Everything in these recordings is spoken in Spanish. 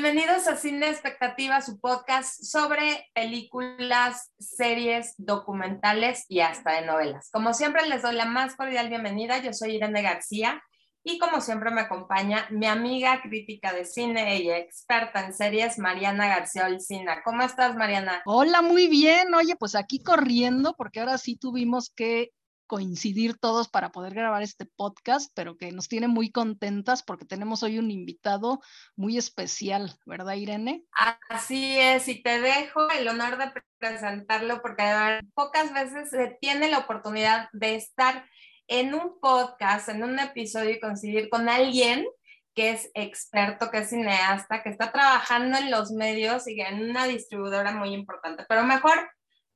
Bienvenidos a Cine Expectativa, su podcast sobre películas, series, documentales y hasta de novelas. Como siempre, les doy la más cordial bienvenida. Yo soy Irene García y como siempre me acompaña mi amiga crítica de cine y experta en series, Mariana García Olcina. ¿Cómo estás, Mariana? Hola, muy bien. Oye, pues aquí corriendo porque ahora sí tuvimos que coincidir todos para poder grabar este podcast, pero que nos tiene muy contentas porque tenemos hoy un invitado muy especial, ¿verdad, Irene? Así es, y te dejo el honor de presentarlo porque pocas veces se tiene la oportunidad de estar en un podcast, en un episodio y coincidir con alguien que es experto, que es cineasta, que está trabajando en los medios y en una distribuidora muy importante. Pero mejor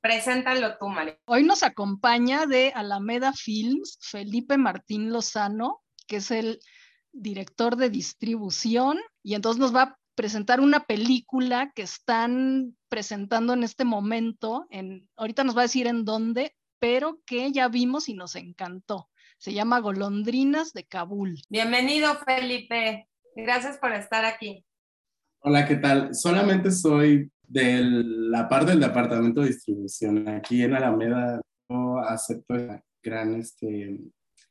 Preséntalo tú, María. Hoy nos acompaña de Alameda Films Felipe Martín Lozano, que es el director de distribución, y entonces nos va a presentar una película que están presentando en este momento. En, ahorita nos va a decir en dónde, pero que ya vimos y nos encantó. Se llama Golondrinas de Kabul. Bienvenido, Felipe. Gracias por estar aquí. Hola, ¿qué tal? Solamente soy de la parte del departamento de distribución. Aquí en Alameda yo acepto la gran este,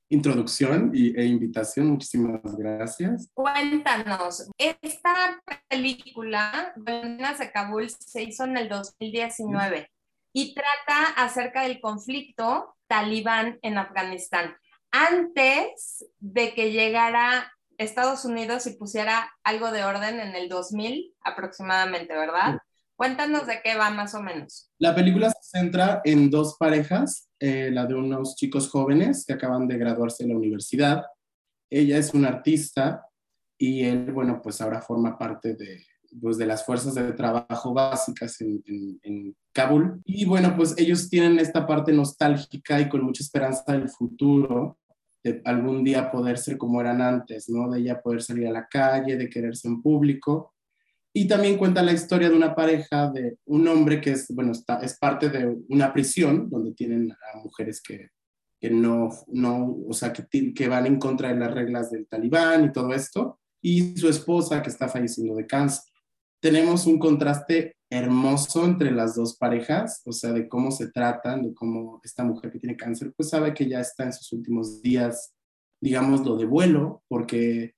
introducción y, e invitación. Muchísimas gracias. Cuéntanos, esta película, Buenas de Kabul, se hizo en el 2019 y trata acerca del conflicto talibán en Afganistán. Antes de que llegara Estados Unidos y pusiera algo de orden en el 2000 aproximadamente, ¿verdad? Cuéntanos de qué va más o menos. La película se centra en dos parejas, eh, la de unos chicos jóvenes que acaban de graduarse de la universidad. Ella es una artista y él, bueno, pues ahora forma parte de, pues, de las fuerzas de trabajo básicas en, en, Kabul. Y bueno, pues ellos tienen esta parte nostálgica y con mucha esperanza del futuro, de algún día poder ser como eran antes, ¿no? De ella poder salir a la calle, de quererse en público y también cuenta la historia de una pareja, de un hombre que es, bueno, está, es parte de una prisión donde tienen a mujeres que, que no, no, o sea, que, que van en contra de las reglas del talibán y todo esto, y su esposa que está falleciendo de cáncer. Tenemos un contraste hermoso entre las dos parejas, o sea, de cómo se tratan, de cómo esta mujer que tiene cáncer, pues sabe que ya está en sus últimos días, digámoslo, de vuelo, porque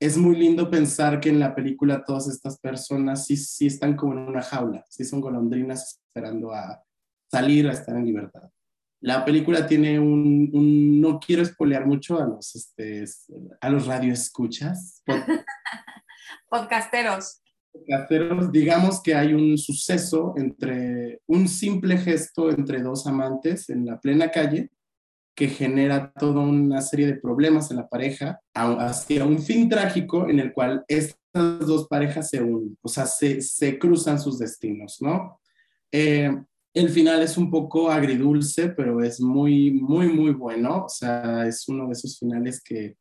es muy lindo pensar que en la película todas estas personas sí, sí están como en una jaula, sí son golondrinas esperando a salir, a estar en libertad. La película tiene un, no quiero espolear mucho a los, este, a los radioescuchas. Podcasteros. Podcasteros, digamos que hay un suceso entre, un simple gesto entre dos amantes en la plena calle que genera toda una serie de problemas en la pareja hacia un fin trágico en el cual estas dos parejas se unen, o sea, se, se cruzan sus destinos, ¿no? Eh, el final es un poco agridulce, pero es muy, muy, muy bueno, o sea, es uno de esos finales que,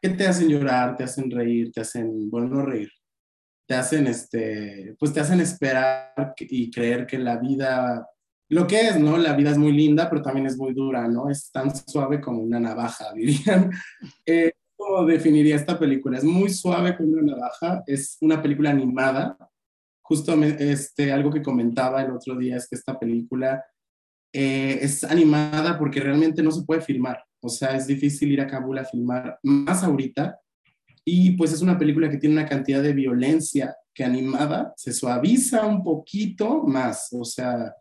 que te hacen llorar, te hacen reír, te hacen, bueno, no reír, te hacen, este, pues te hacen esperar y creer que la vida lo que es, ¿no? La vida es muy linda, pero también es muy dura, ¿no? Es tan suave como una navaja, dirían. Eh, ¿Cómo definiría esta película? Es muy suave como una navaja, es una película animada. Justo este, algo que comentaba el otro día es que esta película eh, es animada porque realmente no se puede filmar. O sea, es difícil ir a Kabul a filmar más ahorita. Y pues es una película que tiene una cantidad de violencia que animada se suaviza un poquito más. O sea,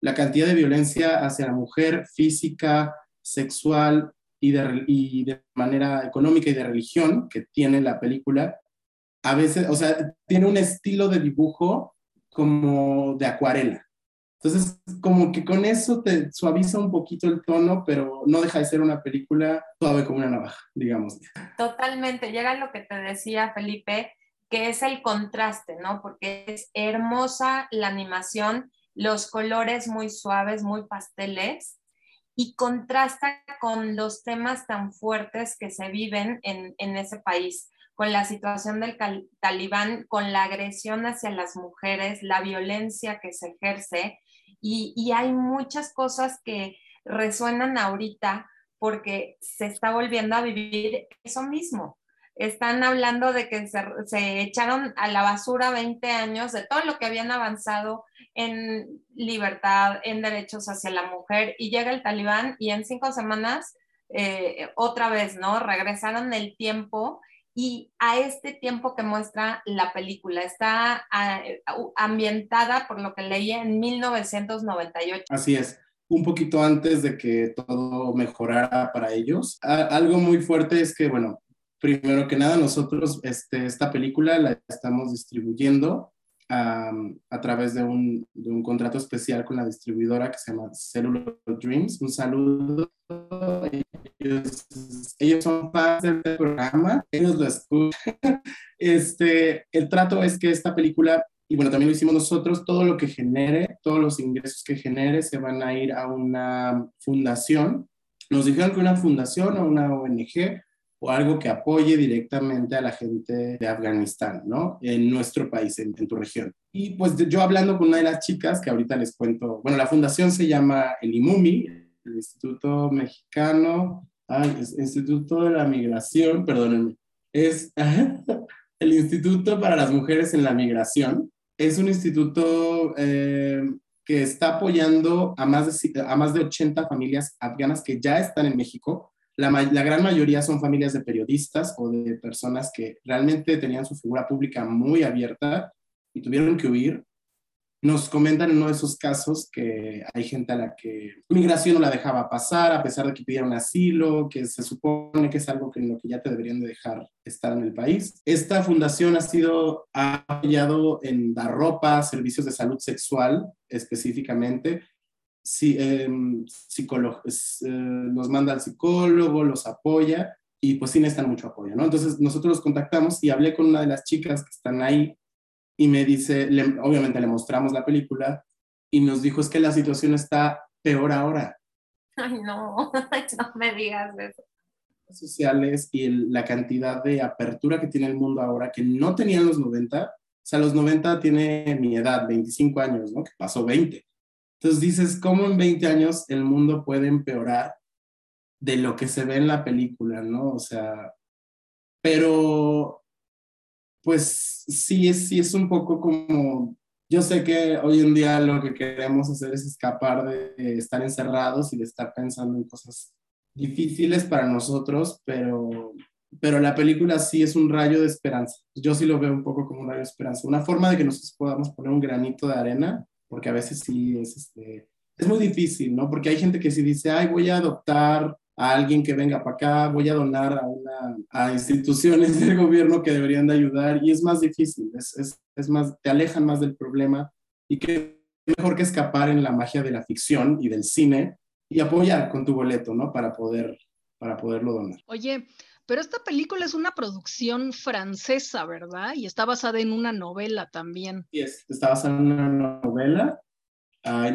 la cantidad de violencia hacia la mujer física, sexual y de, manera económica y de religión que tiene la película, a veces, o sea, tiene un estilo de dibujo como de acuarela. Entonces, como que con eso te suaviza un poquito el tono, pero no deja de ser una película suave como una navaja, digamos. Totalmente, llega lo que te decía Felipe, que es el contraste, ¿no? Porque es hermosa la animación los colores muy suaves, muy pasteles, y contrasta con los temas tan fuertes que se viven en, ese país, con la situación del talibán, con la agresión hacia las mujeres, la violencia que se ejerce, y, y hay muchas cosas que resuenan ahorita porque se está volviendo a vivir eso mismo. Están hablando de que se, echaron a la basura 20 años de todo lo que habían avanzado en libertad, en derechos hacia la mujer, y llega el talibán y en cinco semanas, eh, otra vez, ¿no? Regresaron el tiempo y a este tiempo que muestra la película. Está ah, ambientada, por lo que leí, en 1998. Así es un poquito antes de que todo mejorara para ellos. algo muy fuerte es que, bueno, primero que nada, nosotros este, esta película la estamos distribuyendo a través de un, de un, contrato especial con la distribuidora que se llama Cellular Dreams. Un saludo. Ellos, ellos son fans del programa, ellos lo escuchan. Este, el trato es que esta película y bueno, también lo hicimos nosotros, todo lo que genere, todos los ingresos que genere se van a ir a una fundación. Nos dijeron que una fundación o una ONG o algo que apoye directamente a la gente de Afganistán, ¿no? En nuestro país, en, tu región. Y pues yo hablando con una de las chicas, que ahorita les cuento, bueno, la fundación se llama el IMUMI, el Instituto Mexicano, ay, Instituto de la Migración, perdónenme, es el Instituto para las Mujeres en la Migración, es un instituto eh, que está apoyando a más, de, a más de 80 familias afganas que ya están en México. La, gran mayoría son familias de periodistas o de personas que realmente tenían su figura pública muy abierta y tuvieron que huir nos comentan en uno de esos casos que hay gente a la que migración no la dejaba pasar a pesar de que pidieron asilo, que se supone que es algo que en lo que ya te deberían de dejar estar en el país. Esta fundación ha sido ha apoyado en dar ropa, servicios de salud sexual específicamente. Si, eh, nos manda al psicólogo, los apoya y pues sí necesitan mucho apoyo, ¿no? Entonces nosotros los contactamos y hablé con una de las chicas que están ahí y me dice, obviamente le mostramos la película y nos dijo es que la situación está peor ahora. Ay, no, no me digas eso. Sociales y la cantidad de apertura que tiene el mundo ahora que no tenían los 90. O sea, los 90 tiene mi edad, 25 años, ¿no? Que pasó 20. Entonces dices, ¿cómo en 20 años el mundo puede empeorar de lo que se ve en la película, ¿no? O sea, pero pues sí sí es un poco como, yo sé que hoy en día lo que queremos hacer es escapar de estar encerrados y de estar pensando en cosas difíciles para nosotros, pero, pero la película sí es un rayo de esperanza. Yo sí lo veo un poco como un rayo de esperanza, una forma de que nosotros podamos poner un granito de arena, porque a veces sí es, este, es muy difícil, ¿no? Porque hay gente que sí dice, ay, voy a adoptar a alguien que venga para acá, voy a donar a, una, a instituciones del gobierno que deberían de ayudar y es más difícil, es, es, es, más, te alejan más del problema y que mejor que escapar en la magia de la ficción y del cine y apoyar con tu boleto, ¿no? Para poder, para poderlo donar. Oye, pero esta película es una producción francesa, ¿verdad? Y está basada en una novela también. Sí, está basada en una novela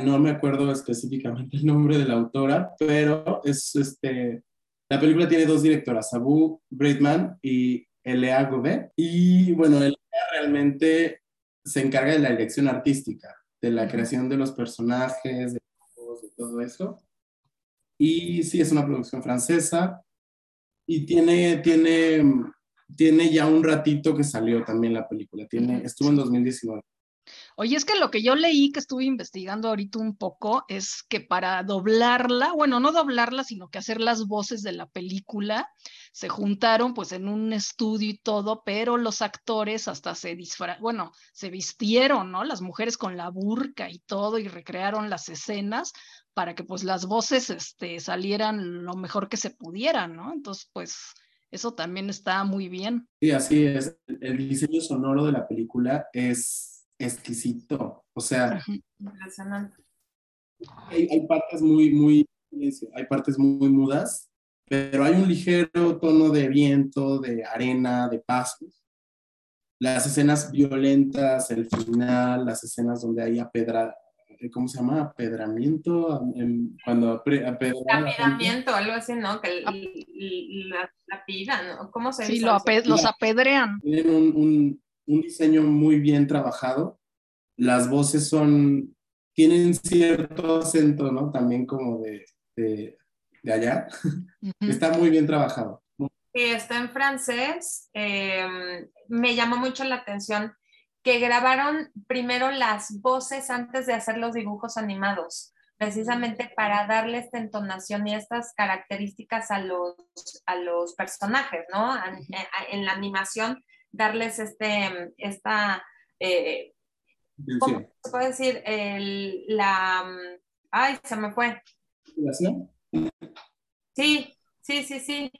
no me acuerdo específicamente el nombre de la autora, pero es este, la película tiene dos directoras, Abu Braidman y Elea Gouvet. Y bueno, Elea realmente se encarga de la dirección artística, de la creación de los personajes, de, de todo eso. Y sí, es una producción francesa y tiene, tiene, tiene ya un ratito que salió también la película. Tiene, estuvo en 2019. Oye, es que lo que yo leí, que estuve investigando ahorita un poco, es que para doblarla, bueno, no doblarla, sino que hacer las voces de la película, se juntaron pues en un estudio y todo, pero los actores hasta se disfra bueno, se vistieron, ¿no? Las mujeres con la burca y todo y recrearon las escenas para que pues las voces este, salieran lo mejor que se pudieran, ¿no? Entonces, pues eso también está muy bien. Sí, así es. El diseño sonoro de la película es exquisito. O sea, hay, partes muy, muy, hay partes muy mudas, pero hay un ligero tono de viento, de arena, de pasos. Las escenas violentas, el final, las escenas donde hay apedra, ¿cómo se llama? Apedramiento, cuando Apedamiento, algo así, ¿no? Que la, la ¿no? ¿Cómo se dice? Sí, los apedrean. Tienen un, un diseño muy bien trabajado. Las voces son, tienen cierto acento, ¿no? También como de, de, allá. Está muy bien trabajado. Sí, está en francés. Em, me llamó mucho la atención que grabaron primero las voces antes de hacer los dibujos animados, precisamente para darle esta entonación y estas características a los, a los personajes, ¿no? En, la animación, darles este, esta, eh, ¿cómo se puede decir? la, ay, se me fue. Sí, sí, sí, sí.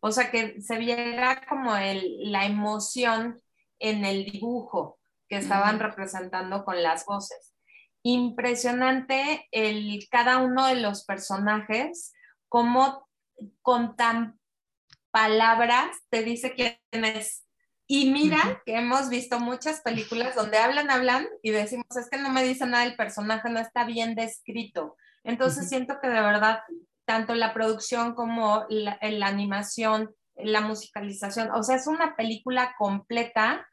O sea, que se viera como el, la emoción en el dibujo que estaban representando con las voces. Impresionante el, cada uno de los personajes, cómo con tan palabras te dice quién es. Y mira que hemos visto muchas películas donde hablan, hablan y decimos, es que no me dice nada el personaje, no está bien descrito. Entonces siento que de verdad, tanto la producción como la, la animación, la musicalización, o sea, es una película completa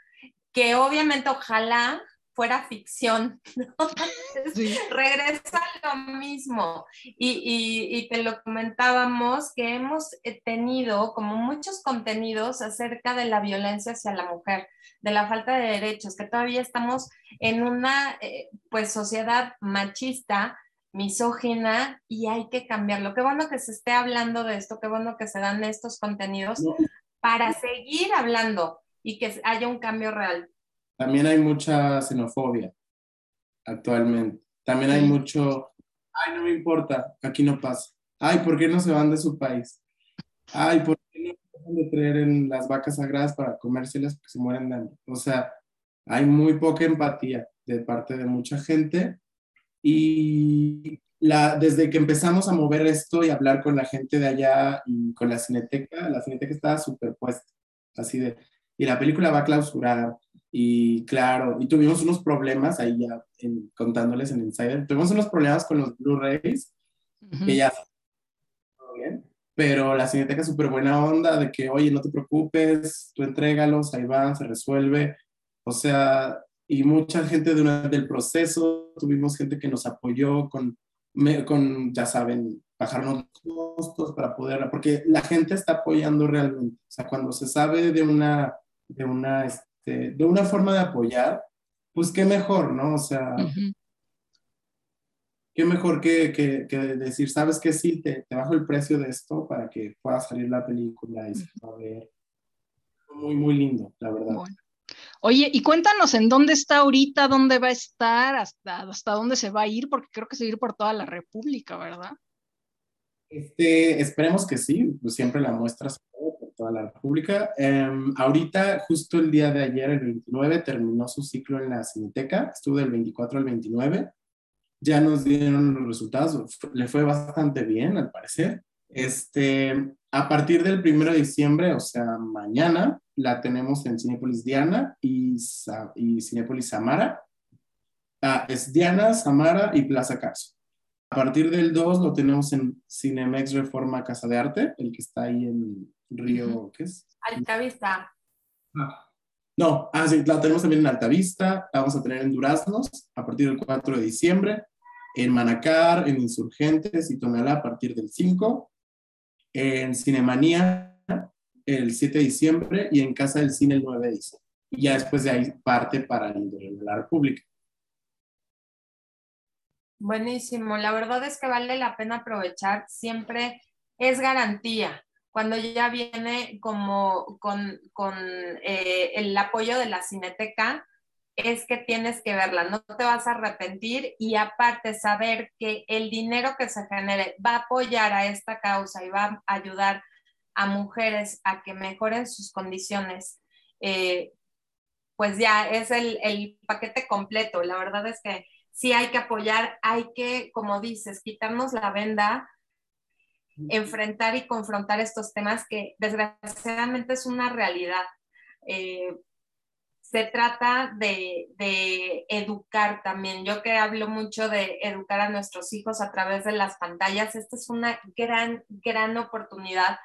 que obviamente ojalá fuera ficción, regresa lo mismo. Y, te lo comentábamos que hemos eh, tenido como muchos contenidos acerca de la violencia hacia la mujer, de la falta de derechos, que todavía estamos en una eh, pues sociedad machista, misógina y hay que cambiarlo. Qué bueno que se esté hablando de esto, qué bueno que se dan estos contenidos para seguir hablando y que haya un cambio real. También hay mucha xenofobia actualmente. También hay mucho, ay, no me importa, aquí no pasa. Ay, ¿por qué no se van de su país? Ay, ¿por qué no dejan de traer en las vacas sagradas para comérselas porque se mueren de hambre? O sea, hay muy poca empatía de parte de mucha gente y la, desde que empezamos a mover esto y hablar con la gente de allá y con la cineteca, la cineteca estaba superpuesta, así de, y la película va a clausurar. Y claro, y tuvimos unos problemas ahí ya contándoles en Insider, tuvimos unos problemas con los Blu-rays, que ya bien, pero la cineteca es súper buena onda de que, oye, no te preocupes, tú entrégalos, ahí van, se resuelve. O sea, y mucha gente durante el proceso, tuvimos gente que nos apoyó con, con ya saben, bajarnos costos para poder, porque la gente está apoyando realmente. O sea, cuando se sabe de una de una, este, de una forma de apoyar, pues qué mejor, ¿no? O sea, qué mejor que, que, que, decir, ¿sabes qué? Sí, te, te, bajo el precio de esto para que pueda salir la película y se va a ver. Muy, muy lindo, la verdad. Oye, y cuéntanos en dónde está ahorita, dónde va a estar, hasta, hasta dónde se va a ir, porque creo que se va a ir por toda la República, ¿verdad? Este, esperemos que sí, pues siempre la muestra toda la República. Em, ahorita, justo el día de ayer, el 29, terminó su ciclo en la Cineteca, estuvo del 24 al 29. Ya nos dieron los resultados, le fue bastante bien, al parecer. Este, a partir del 1 de diciembre, o sea, mañana, la tenemos en Cinepolis Diana y, y Cinepolis Samara. Ah, es Diana, Samara y Plaza Carso. A partir del 2 lo tenemos en Cinemex Reforma Casa de Arte, el que está ahí en Río, ¿qué es? Altavista. Ah, no, ah, sí, la tenemos también en Altavista, la vamos a tener en Duraznos a partir del 4 de diciembre, en Manacar, en Insurgentes y Tonalá a partir del 5, en Cinemanía el 7 de diciembre y en Casa del Cine el 9 de diciembre. Y ya después de ahí parte para el de la República. Buenísimo, la verdad es que vale la pena aprovechar, siempre es garantía cuando ya viene como con, eh, el apoyo de la cineteca, es que tienes que verla, no te vas a arrepentir y aparte saber que el dinero que se genere va a apoyar a esta causa y va a ayudar a mujeres a que mejoren sus condiciones, eh, pues ya es el, el paquete completo. La verdad es que sí hay que apoyar, hay que, como dices, quitarnos la venda enfrentar y confrontar estos temas que desgraciadamente es una realidad. Eh, se trata de, educar también. Yo que hablo mucho de educar a nuestros hijos a través de las pantallas, esta es una gran, gran oportunidad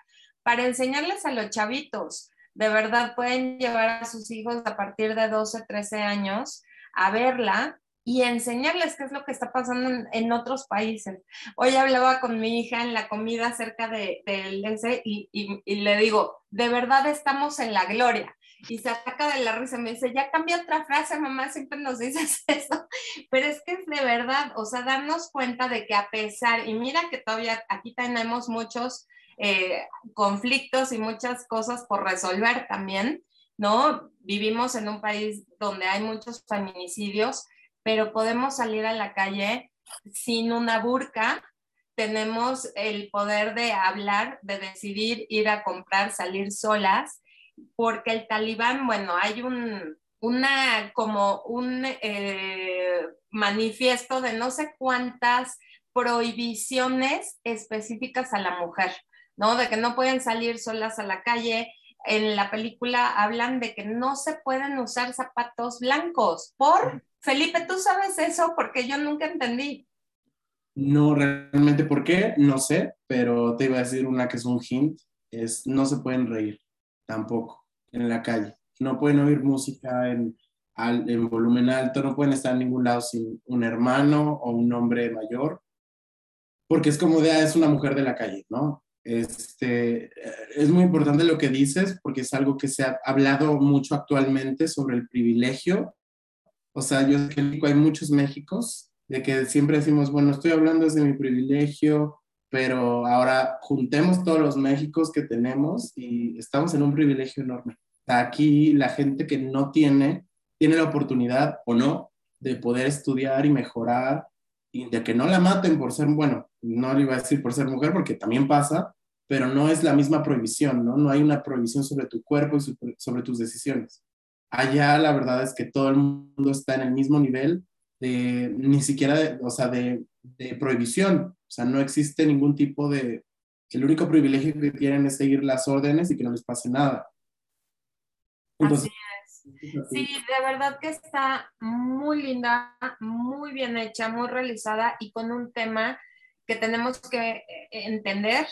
para enseñarles a los chavitos. De verdad pueden llevar a sus hijos a partir de 12, 13 años a verla y enseñarles qué es lo que está pasando en, otros países. Hoy hablaba con mi hija en la comida acerca del de, ese y, y, le digo, de verdad estamos en la gloria. Y se ataca de la risa, me dice, ya cambia otra frase, mamá, siempre nos dices eso. Pero es que es de verdad, o sea, darnos cuenta de que a pesar, y mira que todavía aquí tenemos muchos eh, conflictos y muchas cosas por resolver también, ¿no? Vivimos en un país donde hay muchos feminicidios, pero podemos salir a la calle sin una burka, tenemos el poder de hablar, de decidir ir a comprar, salir solas, porque el talibán, bueno, hay un, una, como un eh, manifiesto de no sé cuántas prohibiciones específicas a la mujer, ¿no? De que no pueden salir solas a la calle. En la película hablan de que no se pueden usar zapatos blancos por Felipe, ¿tú sabes eso? Porque yo nunca entendí. No, realmente, ¿por qué? No sé, pero te iba a decir una que es un hint, es no se pueden reír tampoco en la calle. No pueden oír música en, en volumen alto, no pueden estar en ningún lado sin un hermano o un hombre mayor, porque es como de, ah, es una mujer de la calle, ¿no? Este, es muy importante lo que dices porque es algo que se ha hablado mucho actualmente sobre el privilegio o sea, yo sé que hay muchos Méxicos de que siempre decimos, bueno, estoy hablando desde mi privilegio, pero ahora juntemos todos los Méxicos que tenemos y estamos en un privilegio enorme. Aquí la gente que no tiene, tiene la oportunidad o no de poder estudiar y mejorar y de que no la maten por ser, bueno, no le iba a decir por ser mujer porque también pasa, pero no es la misma prohibición, ¿no? No hay una prohibición sobre tu cuerpo y sobre tus decisiones. Allá la verdad es que todo el mundo está en el mismo nivel de, ni siquiera, de, o sea, de, prohibición. O sea, no existe ningún tipo de, el único privilegio que tienen es seguir las órdenes y que no les pase nada. así es. Sí, de verdad que está muy linda, muy bien hecha, muy realizada y con un tema que tenemos que eh, entender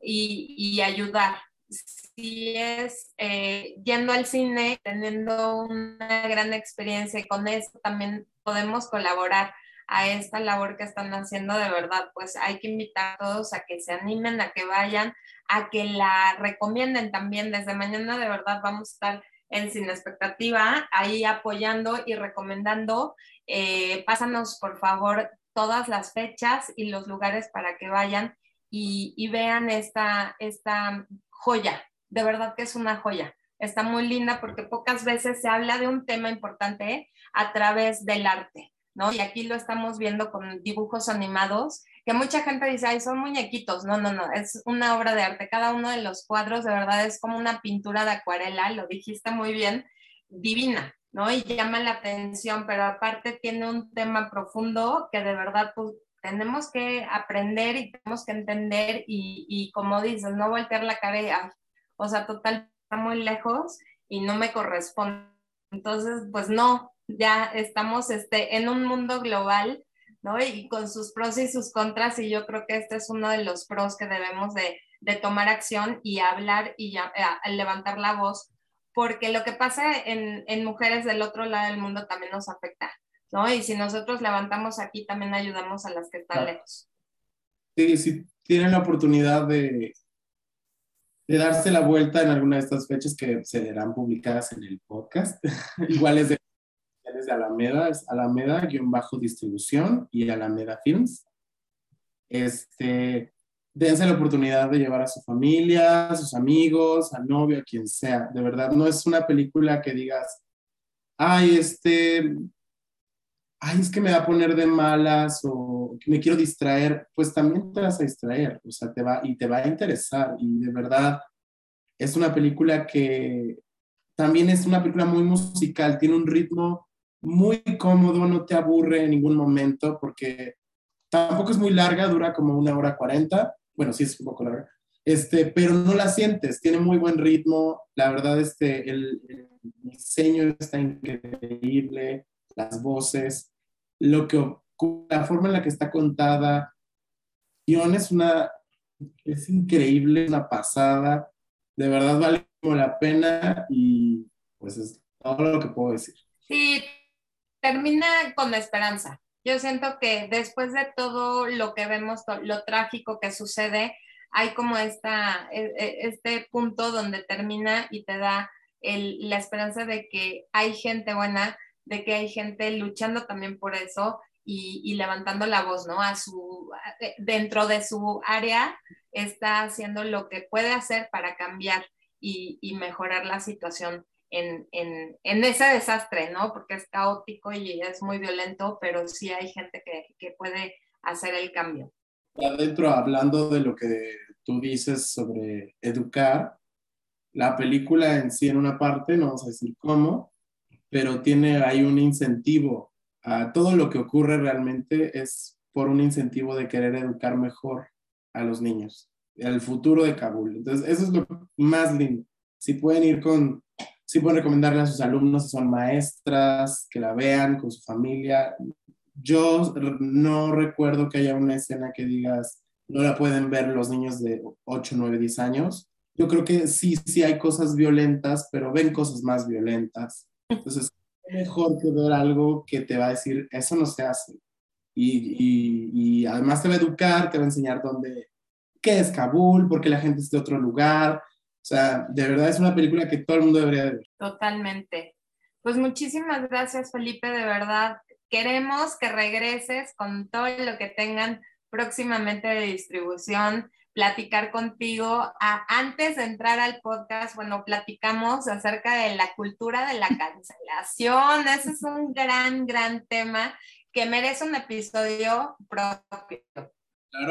y, y ayudar si es eh, yendo al cine, teniendo una gran experiencia y con eso también podemos colaborar a esta labor que están haciendo de verdad, pues hay que invitar a todos a que se animen, a que vayan, a que la recomienden también. Desde mañana de verdad vamos a estar en Sin Expectativa, ahí apoyando y recomendando. Eh, pásanos por favor todas las fechas y los lugares para que vayan y, y vean esta, esta joya de verdad que es una joya. Está muy linda porque pocas veces se habla de un tema importante a través del arte, ¿no? Y aquí lo estamos viendo con dibujos animados, que mucha gente dice, ay, son muñequitos. No, no, no, es una obra de arte. Cada uno de los cuadros de verdad es como una pintura de acuarela, lo dijiste muy bien, divina, ¿no? Y llama la atención, pero aparte tiene un tema profundo que de verdad pues, tenemos que aprender y tenemos que entender y, como dices, no voltear la cara o sea, total, está muy lejos y no me corresponde. Entonces, pues no, ya estamos este, en un mundo global, ¿no? Y con sus pros y sus contras, y yo creo que este es uno de los pros que debemos de, tomar acción y hablar y levantar la voz, porque lo que pasa en, en, mujeres del otro lado del mundo también nos afecta, ¿no? Y si nosotros levantamos aquí, también ayudamos a las que están lejos. Sí, si tienen la oportunidad de, de darse la vuelta en alguna de estas fechas que serán publicadas en el podcast. Igual es de, de Alameda, es Alameda-distribución y Alameda Films. Este, dense la oportunidad de llevar a su familia, a sus amigos, al novio, a quien sea. De verdad, no es una película que digas, ay, este, ay, es que me va a poner de malas o me quiero distraer, pues también te vas a distraer, o sea, te va y te va a interesar y de verdad es una película que también es una película muy musical, tiene un ritmo muy cómodo, no te aburre en ningún momento porque tampoco es muy larga, dura como una hora cuarenta, bueno, sí es un poco larga, este, pero no la sientes, tiene muy buen ritmo, la verdad este, el, el diseño está increíble, las voces, lo que la forma en la que está contada, es una, es increíble, una pasada, de verdad vale la pena y pues es todo lo que puedo decir. Sí, termina con esperanza. Yo siento que después de todo lo que vemos, lo trágico que sucede, hay como esta, e, e, este punto donde termina y te da la esperanza de que hay gente buena, de que hay gente luchando también por eso y, levantando la voz, ¿no? A su, dentro de su área está haciendo lo que puede hacer para cambiar y, mejorar la situación en, ese desastre, ¿no? Porque es caótico y es muy violento, pero sí hay gente que, que puede hacer el cambio. Adentro, hablando de lo que tú dices sobre educar, la película en sí en una parte, no vamos a decir cómo, pero tiene ahí un incentivo a todo lo que ocurre realmente es por un incentivo de querer educar mejor a los niños, al futuro de Kabul. Entonces, eso es lo más lindo. Si pueden ir con, si pueden recomendarle a sus alumnos si son maestras, que la vean con su familia. Yo no recuerdo que haya una escena que digas, no la pueden ver los niños de 8, 9, 10 años. Yo creo que sí, sí hay cosas violentas, pero ven cosas más violentas. Entonces, mejor que ver algo que te va a decir, eso no se hace. Y, y, además te va a educar, te va a enseñar dónde, qué es Kabul, por qué la gente es de otro lugar. O sea, de verdad es una película que todo el mundo debería ver. Totalmente. Pues muchísimas gracias, Felipe, de verdad. Queremos que regreses con todo lo que tengan próximamente de distribución platicar contigo. antes de entrar al podcast, bueno, platicamos acerca de la cultura de la cancelación. Ese es un gran, gran tema que merece un episodio propio.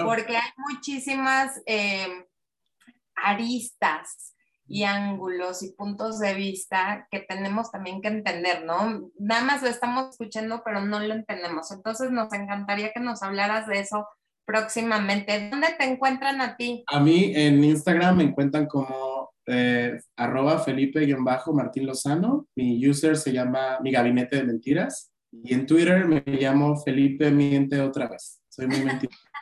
Porque hay muchísimas eh, aristas y ángulos y puntos de vista que tenemos también que entender, ¿no? Nada más lo estamos escuchando, pero no lo entendemos. Entonces nos encantaría que nos hablaras de eso próximamente. ¿Dónde te encuentran a ti? A mí en Instagram me encuentran como eh, arroba Felipe-Martín Lozano. Mi user se llama Mi Gabinete de Mentiras. Y en Twitter me llamo Felipe Miente otra vez. Soy muy mentiroso.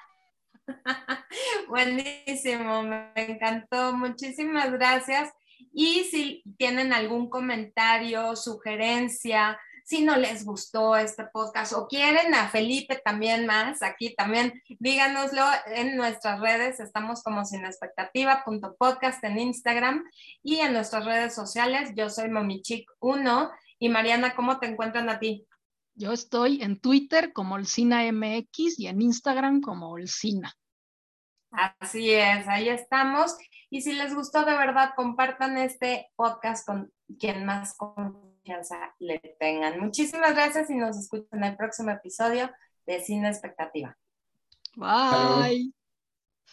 Buenísimo, me encantó. Muchísimas gracias. Y si tienen algún comentario, sugerencia, si no les gustó este podcast o quieren a Felipe también más, aquí también díganoslo en nuestras redes, estamos como sin expectativa.podcast en Instagram y en nuestras redes sociales, yo soy Momichic1 y Mariana, ¿cómo te encuentran a ti? Yo estoy en Twitter como Olcina MX y en Instagram como Olcina. Así es, ahí estamos. Y si les gustó de verdad, compartan este podcast con quien más confianza le tengan. Muchísimas gracias y nos escuchan en el próximo episodio de Cine Expectativa. Bye.